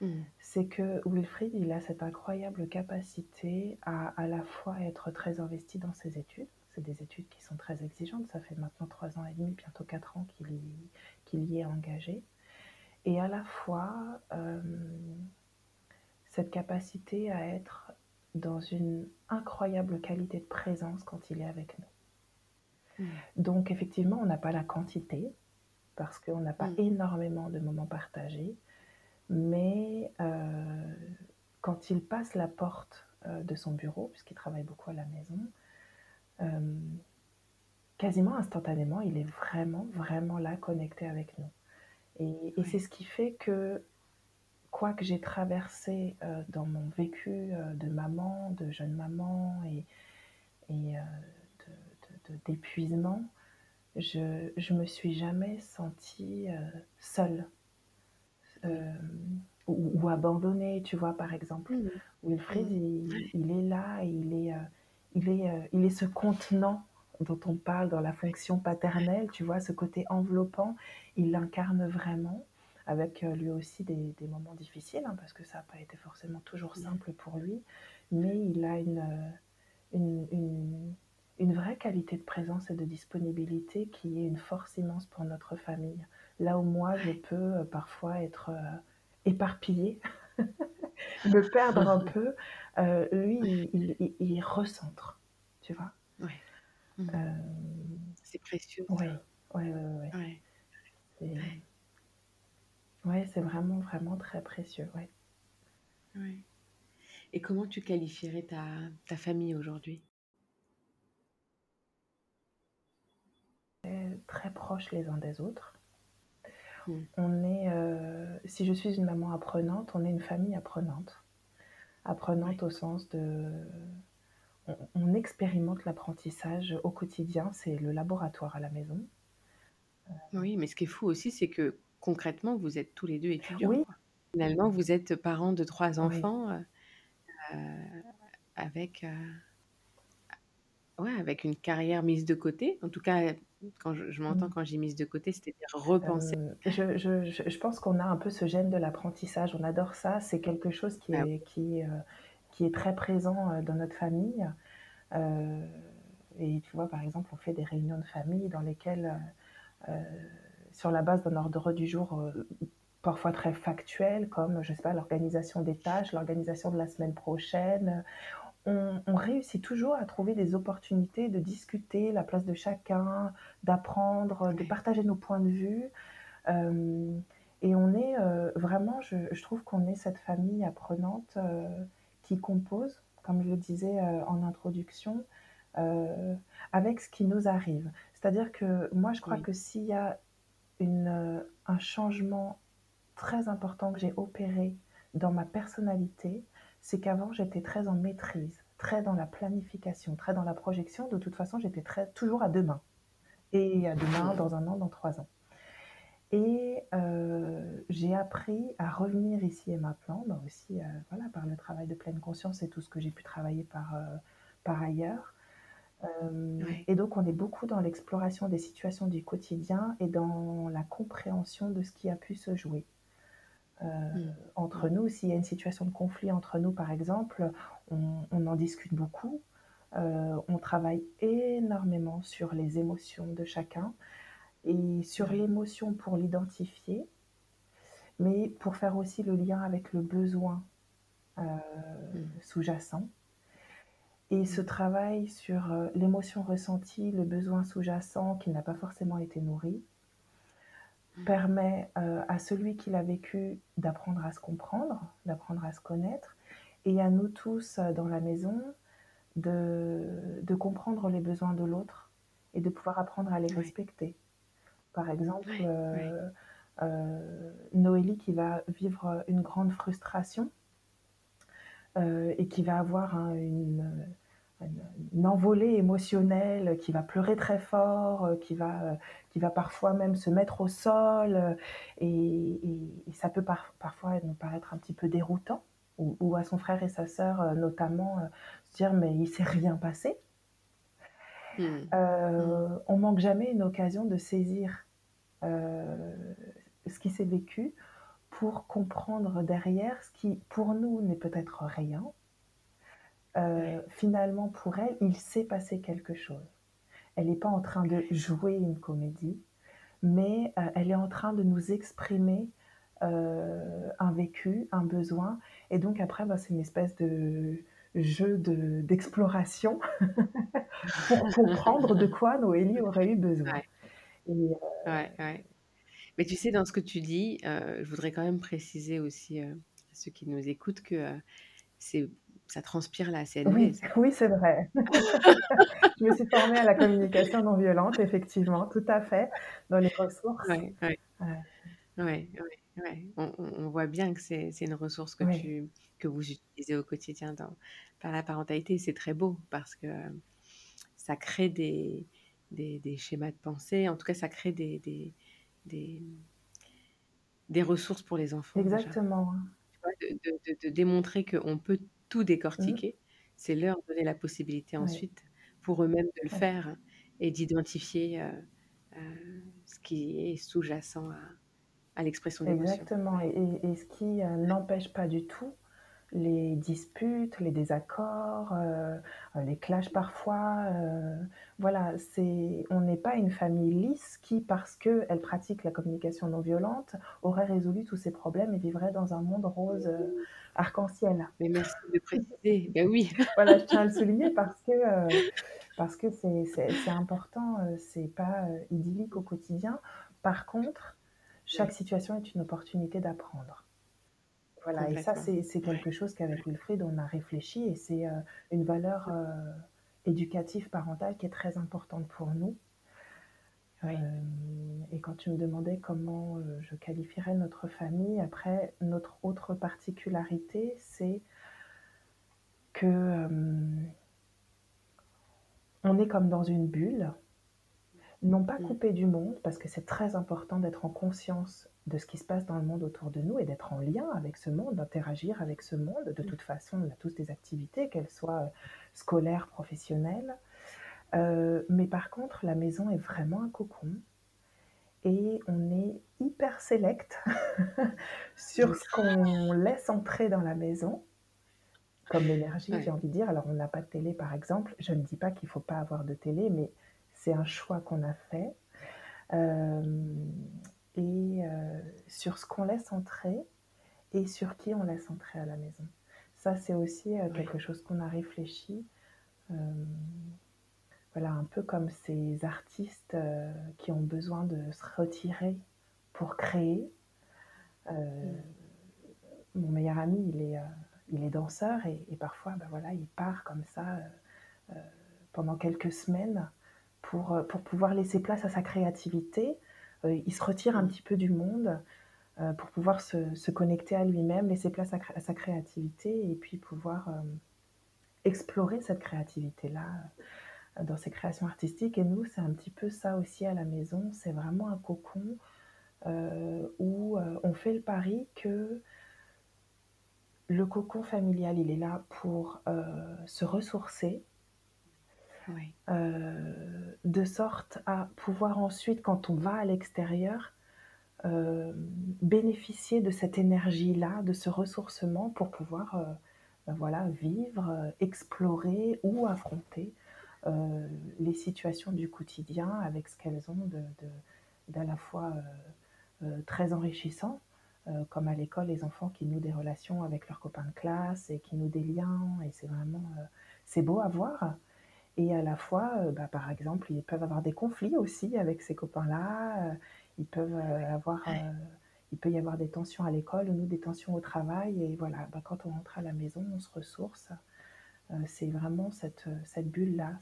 mmh. c'est que Wilfried, il a cette incroyable capacité à à la fois être très investi dans ses études. C'est des études qui sont très exigeantes. Ça fait maintenant trois ans et demi, bientôt quatre ans qu'il y, y est engagé. Et à la fois, euh, cette capacité à être dans une incroyable qualité de présence quand il est avec nous. Mmh. Donc effectivement, on n'a pas la quantité, parce qu'on n'a pas mm. énormément de moments partagés. Mais euh, quand il passe la porte euh, de son bureau, puisqu'il travaille beaucoup à la maison, euh, quasiment instantanément, il est vraiment, vraiment là, connecté avec nous. Et, c'est ce qui fait que, quoi que j'ai traversé dans mon vécu de maman, de jeune maman et, et d'épuisement, je, je me suis jamais sentie euh, seule. ou, abandonné, tu vois, par exemple. Mmh Wilfried, mmh. il, il, est là, il est, il, est, il est ce contenant dont on parle dans la fonction paternelle, tu vois, ce côté enveloppant, il l'incarne vraiment, avec lui aussi des, des moments difficiles, hein, parce que ça n'a pas été forcément toujours simple pour lui, mais il a une, une, une, une, vraie qualité de présence et de disponibilité qui est une force immense pour notre famille. Là où moi, je peux parfois être éparpillée, me perdre un peu, euh, lui, il, il, il, recentre, tu vois. Ouais. Mmh. Euh, c'est précieux. Oui, oui, oui. C'est ouais, c'est vraiment, vraiment très précieux. Ouais. Ouais. Et comment tu qualifierais ta, ta famille aujourd'hui? Très proches les uns des autres. Mmh. On est, euh, si je suis une maman apprenante, on est une famille apprenante. Apprenante au sens de on, on expérimente l'apprentissage au quotidien, c'est le laboratoire à la maison. Oui, mais ce qui est fou aussi, c'est que concrètement, vous êtes tous les deux étudiants. Oui. Finalement, vous êtes parents de trois enfants euh, euh, avec, euh, ouais, avec une carrière mise de côté. En tout cas, quand je, je m'entends Mmh. quand j'ai mise de côté, c'est-à-dire repenser. Euh, je, je, je, je pense qu'on a un peu ce gène de l'apprentissage. On adore ça. C'est quelque chose qui Ah est, qui, euh, qui est très présent euh, dans notre famille. Euh, et tu vois, par exemple, on fait des réunions de famille dans lesquelles, sur la base d'un ordre du jour parfois très factuel, comme, je sais pas, l'organisation des tâches, l'organisation de la semaine prochaine, on, on, réussit toujours à trouver des opportunités de discuter la place de chacun, d'apprendre, de partager nos points de vue. Euh, et on est euh, vraiment, je, je trouve qu'on est cette famille apprenante euh, qui compose, comme je le disais en introduction, avec ce qui nous arrive. C'est-à-dire que moi, je crois Oui. que s'il y a une, un changement très important que j'ai opéré dans ma personnalité, c'est qu'avant, j'étais très en maîtrise, très dans la planification, très dans la projection. De toute façon, j'étais très, toujours à demain. Et à demain, dans un an, dans trois ans. Et euh, j'ai appris à revenir ici et maintenant, bah aussi euh, voilà, par le travail de pleine conscience et tout ce que j'ai pu travailler par, euh, par ailleurs. Et donc, on est beaucoup dans l'exploration des situations du quotidien et dans la compréhension de ce qui a pu se jouer. Euh, Mmh. entre Mmh. nous, s'il y a une situation de conflit entre nous, par exemple, on, on en discute beaucoup. Euh, on travaille énormément sur les émotions de chacun et sur l'émotion pour l'identifier, mais pour faire aussi le lien avec le besoin euh, Mmh. sous-jacent. Et ce travail sur l'émotion ressentie, le besoin sous-jacent qui n'a pas forcément été nourri. Permet euh, à celui qui l'a vécu d'apprendre à se comprendre, d'apprendre à se connaître, et à nous tous euh, dans la maison de, de comprendre les besoins de l'autre et de pouvoir apprendre à les Oui. respecter. Par exemple, euh, euh, Noélie qui va vivre une grande frustration et qui va avoir hein, une, une, envolée émotionnelle, qui va pleurer très fort, euh, qui va, euh, qui va parfois même se mettre au sol, euh, et, et, et ça peut par, parfois nous paraître un petit peu déroutant, ou, ou à son frère et sa sœur notamment, se dire mais il s'est rien passé. Mmh. Euh, on manque jamais une occasion de saisir euh, ce qui s'est vécu pour comprendre derrière ce qui, pour nous, n'est peut-être rien. Euh, finalement, pour elle, il s'est passé quelque chose. Elle n'est pas en train de jouer une comédie, mais euh, elle est en train de nous exprimer euh, un vécu, un besoin. Et donc après, bah, c'est une espèce de jeu de, d'exploration pour comprendre de quoi Noélie aurait eu besoin. Ouais. Et, ouais, ouais. Mais tu sais, dans ce que tu dis, je voudrais quand même préciser aussi à ceux qui nous écoutent que c'est, ça transpire la CNV. Oui, oui c'est vrai. je me suis formée à la communication non violente, effectivement, tout à fait, dans les ressources. Ouais, ouais. Ouais. Ouais, ouais, ouais. On, on voit bien que c'est, une ressource que, Oui. tu, que vous utilisez au quotidien dans, par la parentalité. C'est très beau parce que ça crée des, des, des schémas de pensée. En tout cas, ça crée des, des, des, des ressources pour les enfants. Exactement. De de de de démontrer qu'on peut tout Mmh. décortiquer, c'est leur donner la possibilité ensuite pour eux-mêmes de le Ouais. faire et d'identifier, heu heu, ce qui est sous-jacent à à l'expression d'émotions. Exactement et ce qui, Ouais. n'empêche pas du tout les disputes, les désaccords, heu, les clashs parfois, heu, voilà, c'est on n'est pas une famille lisse qui, parce qu'elle pratique la communication non violente, aurait résolu tous ses problèmes et vivrait dans un monde rose, heu, arc-en-ciel. Mais merci de préciser. Bah oui. Voilà, je tiens à le souligner parce que, parce que c'est c'est c'est important, c'est pas, idyllique au quotidien. Par contre, chaque situation est une opportunité d'apprendre. Voilà et ça, c'est quelque chose qu'avec. Wilfried, on a réfléchi et c'est, heu, une valeur, heu, éducative parentale qui est très importante pour nous. Hem et quand tu me demandais comment, je qualifierais notre famille, après notre autre particularité, c'est que, on est comme dans une bulle non pas Mmh. coupé du monde, parce que c'est très important d'être en conscience de ce qui se passe dans le monde autour de nous et d'être en lien avec ce monde, d'interagir avec ce monde. De Mmh. toute façon, on a tous des activités, qu'elles soient, heu, scolaires, professionnelles. Heu, mais par contre, la maison est vraiment un cocon et on est hyper sélect sur ce qu'on laisse entrer dans la maison, comme l'énergie, j'ai envie de dire. Alors on n'a pas de télé, par exemple. Je ne dis pas qu'il faut pas avoir de télé, mais c'est un choix qu'on a fait. Hem et heu, sur ce qu'on laisse entrer et sur qui on laisse entrer à la maison. Ça, c'est aussi, Ouais. quelque chose qu'on a réfléchi. Hem, voilà, un peu comme ces artistes, qui ont besoin de se retirer pour créer. Mon meilleur ami, il est, il est danseur et et parfois, bah, voilà, il part comme ça, pendant quelques semaines pour, pour pouvoir laisser place à sa créativité. Heu, il se retire un petit peu du monde, heu, pour pouvoir se connecter à lui-même, laisser place à sa créativité et puis pouvoir, hem, explorer cette créativité-là, dans ses créations artistiques et nous, c'est un petit peu ça aussi à la maison. C'est vraiment un cocon, où, on fait le pari que le cocon familial, il est là pour, se ressourcer Heu, de sorte à pouvoir ensuite, quand on va à l'extérieur, hem, bénéficier de cette énergie-là, de ce ressourcement pour pouvoir, bah, voilà, vivre, explorer ou affronter, les situations du quotidien avec ce qu'elles ont de d'à la fois, très enrichissant, comme à l'école, les enfants qui nouent des relations avec leurs copains de classe et qui nouent des liens. Et c'est vraiment, beau à voir et à la fois, heu, bah, par exemple, ils peuvent avoir des conflits aussi avec ces copains-là, heu, ils peuvent, heu, avoir, Ouais. il peut y avoir des tensions à l'école ou nous des tensions au travail et voilà, bah, quand on rentre à la maison, on se ressource. C'est vraiment cette, cette bulle-là,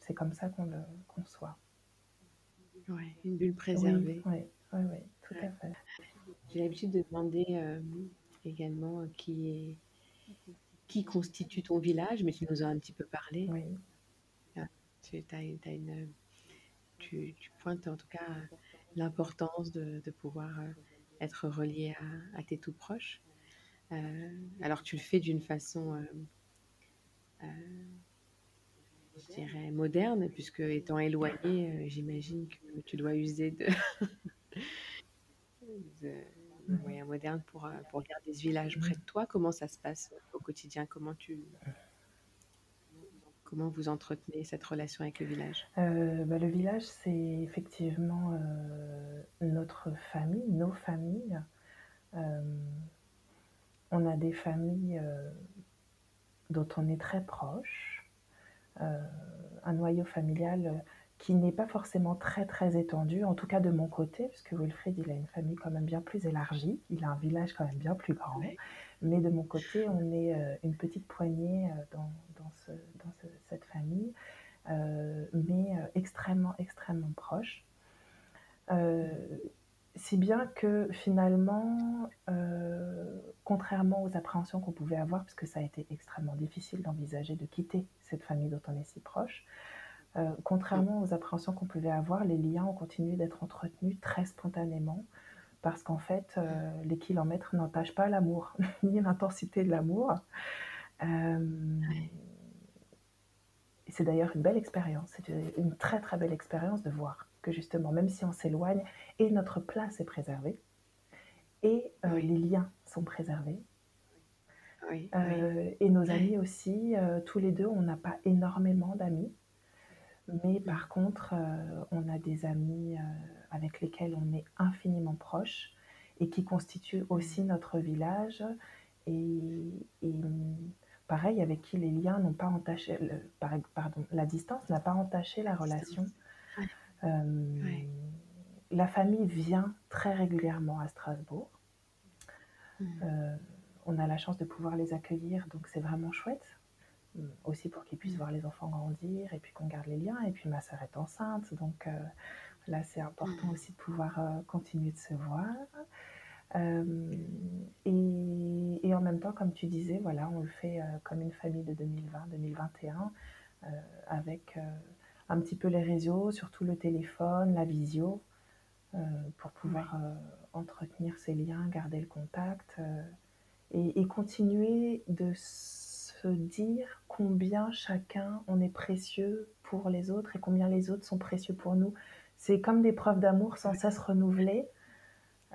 c'est comme ça qu'on le conçoit. Ouais, une bulle Oui, préservée. oui, oui, oui, tout à fait. J'ai l'habitude de demander, également, qui est qui constitue ton village, mais tu nous as un petit peu parlé. Oui. Tu as une tu pointes en tout cas, l'importance de de pouvoir, heu, être relié à tes tout proches. Heu, alors tu le fais d'une façon, heu je dirais moderne puisque étant éloigné, j'imagine que tu dois user de moyens modernes pour, pour garder ce village près de toi. Comment ça se passe, au quotidien? Comment tu comment vous entretenez cette relation avec le village? Heu, bah, le village, c'est effectivement, heu, notre famille, nos familles. Hem, on a des familles, dont on est très proche. Un noyau familial, qui n'est pas forcément très, très étendu, en tout cas de mon côté, puisque Wilfried, il a une famille quand même bien plus élargie. Il a un village quand même bien plus grand. Mais de mon côté, on est, une petite poignée, dans dans ce cette famille, heu, mais heu, extrêmement, extrêmement proches. Heu, Mmh. si bien que finalement, contrairement aux appréhensions qu'on pouvait avoir, puisque ça a été extrêmement difficile d'envisager de quitter cette famille dont on est si proche, contrairement aux appréhensions qu'on pouvait avoir, les liens ont continué d'être entretenus très spontanément. parce qu'en fait, les kilomètres n'entachent pas l'amour, ni l'intensité de l'amour. C'est d'ailleurs une belle expérience, c'est une très très belle expérience de voir que justement, même si on s'éloigne, et notre place est préservée, et les liens sont préservés, euh, et nos amis aussi, euh, tous les deux, on n'a pas énormément d'amis. Mais par contre, euh, on a des amis avec lesquels on est infiniment proches et qui constituent aussi notre village. Et, pareil, avec qui les liens n'ont pas entaché, pardon, la distance n'a pas entaché la relation. La famille vient très régulièrement à Strasbourg. Mmh on a la chance de pouvoir les accueillir, donc c'est vraiment chouette. Hum, aussi pour qu'ils puissent voir les enfants grandir et puis qu'on garde les liens. Et puis ma sœur est enceinte, donc euh, là c'est important mmh. aussi de pouvoir euh, continuer de se voir. Euh, et, en même temps, comme tu disais, voilà, on le fait comme une famille de 2020-2021, avec un petit peu les réseaux, surtout le téléphone, la visio, pour pouvoir entretenir ces liens, garder le contact et, continuer de se dire combien chacun on est précieux pour les autres et combien les autres sont précieux pour nous. C'est comme des preuves d'amour sans cesse renouvelées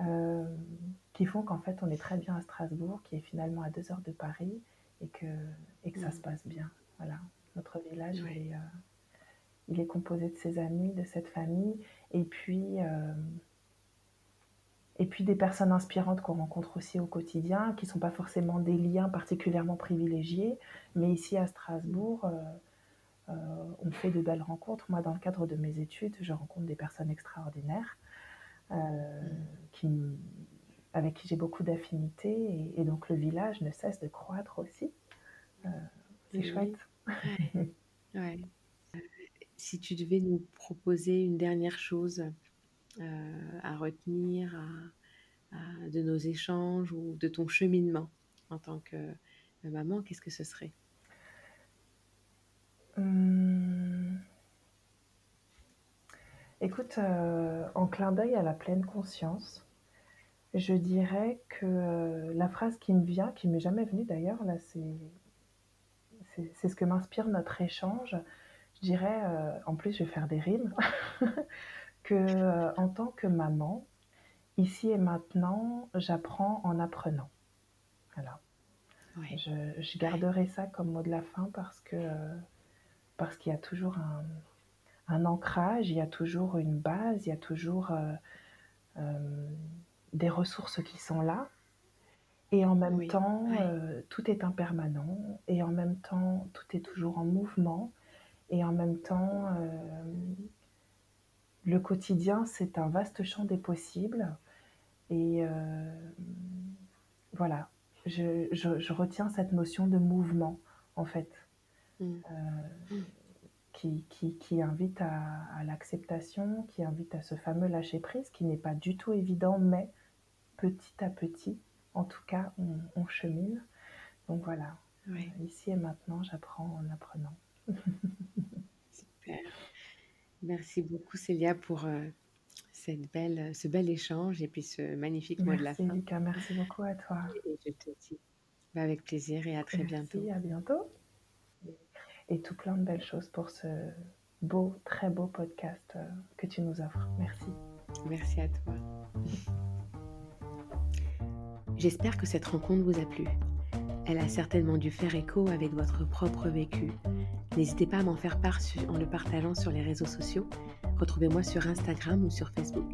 euh, qui font qu'en fait on est très bien à Strasbourg, qui est finalement à deux heures de Paris et que, et que ça se passe bien. Voilà, notre village, il, est, euh, il, est, composé de ses amis, de cette famille et puis... Euh, et puis des personnes inspirantes qu'on rencontre aussi au quotidien, qui ne sont pas forcément des liens particulièrement privilégiés, mais ici à Strasbourg, euh, euh, on fait de belles rencontres. Moi, dans le cadre de mes études, je rencontre des personnes extraordinaires euh, qui, avec qui j'ai beaucoup d'affinités, et, donc le village ne cesse de croître aussi. c'est chouette. Si tu devais nous proposer une dernière chose euh, à retenir de nos échanges ou de ton cheminement en tant que maman, qu'est-ce que ce serait? hum. Écoute, euh, en clin d'œil à la pleine conscience, je dirais que euh, la phrase qui me vient, qui m'est jamais venue d'ailleurs, là, c'est, c'est, ce que m'inspire notre échange. Je dirais, en plus, je vais faire des rimes. que euh, en tant que maman, ici et maintenant, j'apprends en apprenant. Voilà. Je, garderai ça comme mot de la fin parce que parce qu'il y a toujours un, ancrage, il y a toujours une base, il y a toujours euh, euh, des ressources qui sont là. Et en même temps, tout est impermanent. Et en même temps, tout est toujours en mouvement. Et en même temps, le quotidien, c'est un vaste champ des possibles. Et euh, voilà, je, retiens cette notion de mouvement, en fait. Euh, qui, qui, invite à, l'acceptation, qui invite à ce fameux lâcher-prise, qui n'est pas du tout évident, mais petit à petit, en tout cas, on, chemine. Donc voilà, ici et maintenant, j'apprends en apprenant. Super. Merci beaucoup Célia pour euh, cette belle, ce bel échange et puis ce magnifique mot de la fin. Lucas, merci beaucoup à toi. Et je te dis avec plaisir et à très bientôt. À bientôt. Et, tout plein de belles choses pour ce beau, très beau podcast euh, que tu nous offres. Merci. Merci à toi. J'espère que cette rencontre vous a plu. Elle a certainement dû faire écho avec votre propre vécu. N'hésitez pas à m'en faire part en le partageant sur les réseaux sociaux. Retrouvez-moi sur Instagram ou sur Facebook.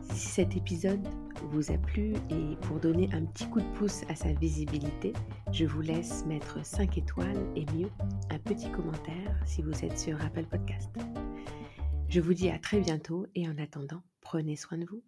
Si cet épisode vous a plu et pour donner un petit coup de pouce à sa visibilité, je vous laisse mettre 5 étoiles et mieux un petit commentaire si vous êtes sur Apple Podcast. Je vous dis à très bientôt et en attendant, prenez soin de vous.